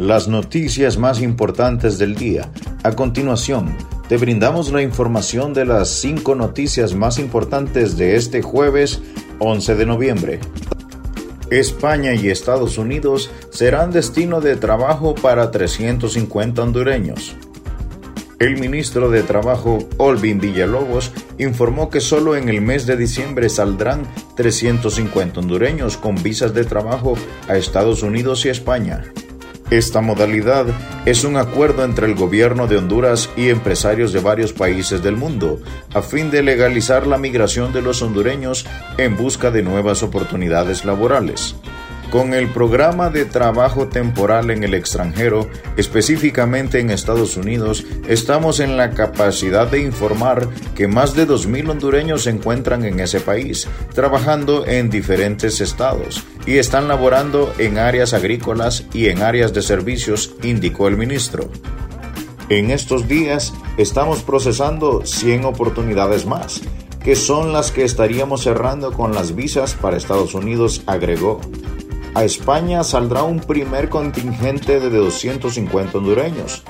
las noticias más importantes del día. A continuación, te brindamos la información de las cinco noticias más importantes de este jueves 11 de noviembre. España y Estados Unidos serán destino de trabajo para 350 hondureños. El ministro de Trabajo, Olvin Villalobos, informó que solo en el mes de diciembre saldrán 350 hondureños con visas de trabajo a Estados Unidos y España. Esta modalidad es un acuerdo entre el gobierno de Honduras y empresarios de varios países del mundo, a fin de legalizar la migración de los hondureños en busca de nuevas oportunidades laborales. Con el programa de trabajo temporal en el extranjero, específicamente en Estados Unidos, estamos en la capacidad de informar que más de 2.000 hondureños se encuentran en ese país, trabajando en diferentes estados y están laborando en áreas agrícolas y en áreas de servicios, indicó el ministro. En estos días estamos procesando 100 oportunidades más, que son las que estaríamos cerrando con las visas para Estados Unidos, agregó. A España saldrá un primer contingente de 250 hondureños.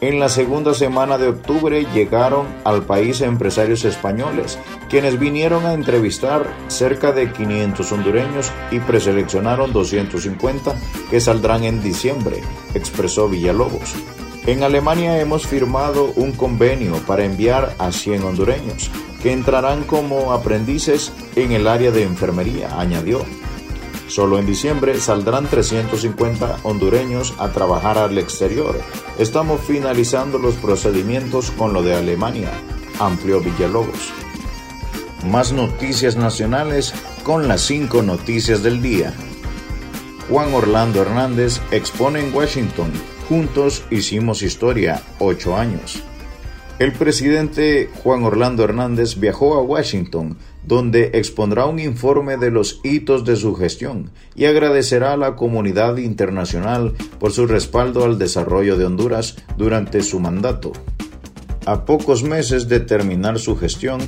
En la segunda semana de octubre llegaron al país empresarios españoles, quienes vinieron a entrevistar cerca de 500 hondureños y preseleccionaron 250 que saldrán en diciembre, expresó Villalobos. En Alemania hemos firmado un convenio para enviar a 100 hondureños, que entrarán como aprendices en el área de enfermería, añadió. Solo en diciembre saldrán 350 hondureños a trabajar al exterior. Estamos finalizando los procedimientos con lo de Alemania, amplió Villalobos. Más noticias nacionales con las cinco noticias del día. Juan Orlando Hernández expone en Washington. Juntos hicimos historia, ocho años. El presidente Juan Orlando Hernández viajó a Washington donde expondrá un informe de los hitos de su gestión y agradecerá a la comunidad internacional por su respaldo al desarrollo de Honduras durante su mandato. A pocos meses de terminar su gestión,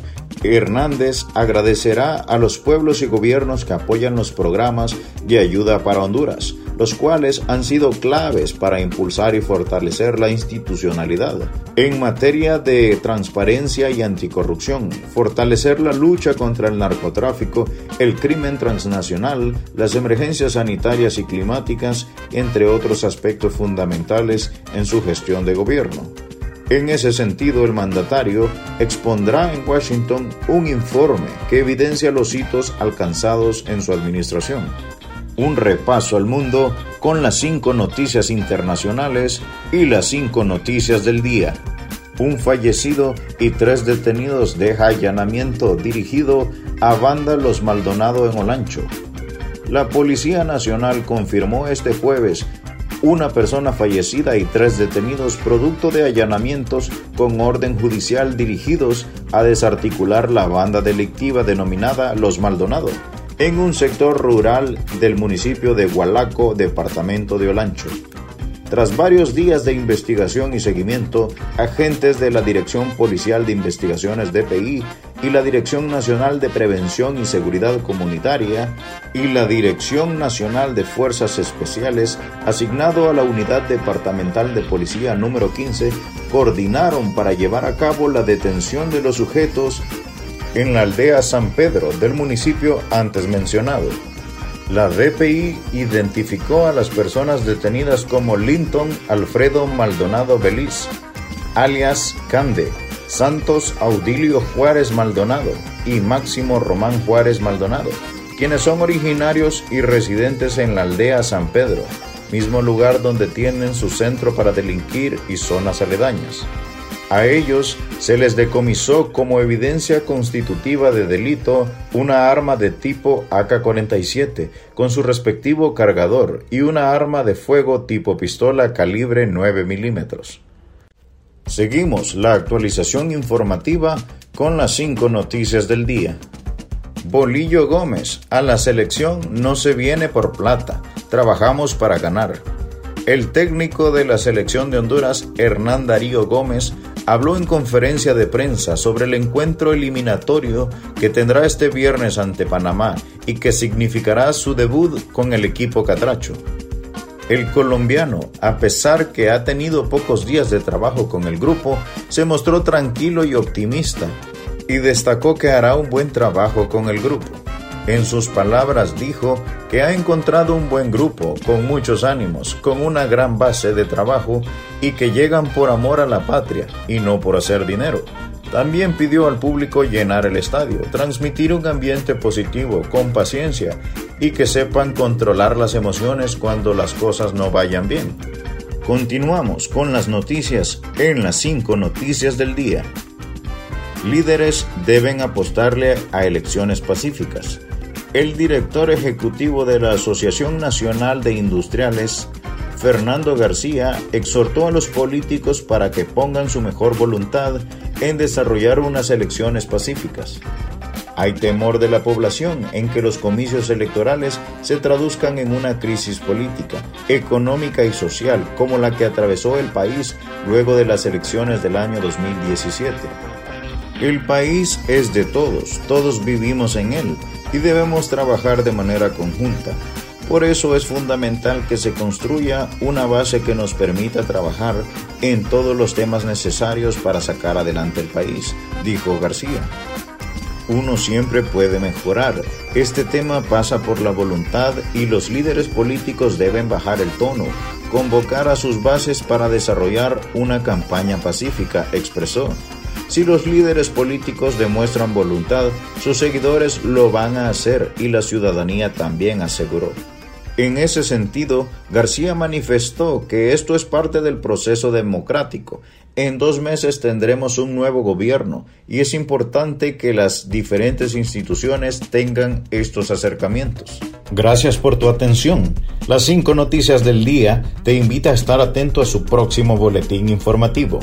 Hernández agradecerá a los pueblos y gobiernos que apoyan los programas de ayuda para Honduras, los cuales han sido claves para impulsar y fortalecer la institucionalidad en materia de transparencia y anticorrupción, fortalecer la lucha contra el narcotráfico, el crimen transnacional, las emergencias sanitarias y climáticas, entre otros aspectos fundamentales en su gestión de gobierno. En ese sentido, el mandatario expondrá en Washington un informe que evidencia los hitos alcanzados en su administración un repaso al mundo con las cinco noticias internacionales y las cinco noticias del día. Un fallecido y tres detenidos deja allanamiento dirigido a Banda Los Maldonado en Olancho. La Policía Nacional confirmó este jueves una persona fallecida y tres detenidos producto de allanamientos con orden judicial dirigidos a desarticular la banda delictiva denominada Los Maldonado en un sector rural del municipio de Hualaco, departamento de Olancho. Tras varios días de investigación y seguimiento, agentes de la Dirección Policial de Investigaciones DPI y la Dirección Nacional de Prevención y Seguridad Comunitaria y la Dirección Nacional de Fuerzas Especiales, asignado a la Unidad Departamental de Policía número 15, coordinaron para llevar a cabo la detención de los sujetos en la aldea San Pedro del municipio antes mencionado. La DPI identificó a las personas detenidas como Linton Alfredo Maldonado Beliz, alias Cande, Santos Audilio Juárez Maldonado y Máximo Román Juárez Maldonado, quienes son originarios y residentes en la aldea San Pedro, mismo lugar donde tienen su centro para delinquir y zonas aledañas. A ellos se les decomisó como evidencia constitutiva de delito una arma de tipo AK-47 con su respectivo cargador y una arma de fuego tipo pistola calibre 9 milímetros. Seguimos la actualización informativa con las cinco noticias del día. Bolillo Gómez, a la selección no se viene por plata, trabajamos para ganar. El técnico de la selección de Honduras, Hernán Darío Gómez, habló en conferencia de prensa sobre el encuentro eliminatorio que tendrá este viernes ante Panamá y que significará su debut con el equipo catracho. El colombiano, a pesar que ha tenido pocos días de trabajo con el grupo, se mostró tranquilo y optimista y destacó que hará un buen trabajo con el grupo. En sus palabras dijo que ha encontrado un buen grupo, con muchos ánimos, con una gran base de trabajo y que llegan por amor a la patria y no por hacer dinero. También pidió al público llenar el estadio, transmitir un ambiente positivo, con paciencia y que sepan controlar las emociones cuando las cosas no vayan bien. Continuamos con las noticias en las 5 noticias del día. Líderes deben apostarle a elecciones pacíficas. El director ejecutivo de la Asociación Nacional de Industriales, Fernando García, exhortó a los políticos para que pongan su mejor voluntad en desarrollar unas elecciones pacíficas. Hay temor de la población en que los comicios electorales se traduzcan en una crisis política, económica y social como la que atravesó el país luego de las elecciones del año 2017. El país es de todos, todos vivimos en él y debemos trabajar de manera conjunta. Por eso es fundamental que se construya una base que nos permita trabajar en todos los temas necesarios para sacar adelante el país, dijo García. Uno siempre puede mejorar. Este tema pasa por la voluntad y los líderes políticos deben bajar el tono, convocar a sus bases para desarrollar una campaña pacífica, expresó. Si los líderes políticos demuestran voluntad, sus seguidores lo van a hacer y la ciudadanía también aseguró. En ese sentido, García manifestó que esto es parte del proceso democrático. En dos meses tendremos un nuevo gobierno y es importante que las diferentes instituciones tengan estos acercamientos. Gracias por tu atención. Las cinco noticias del día te invita a estar atento a su próximo boletín informativo.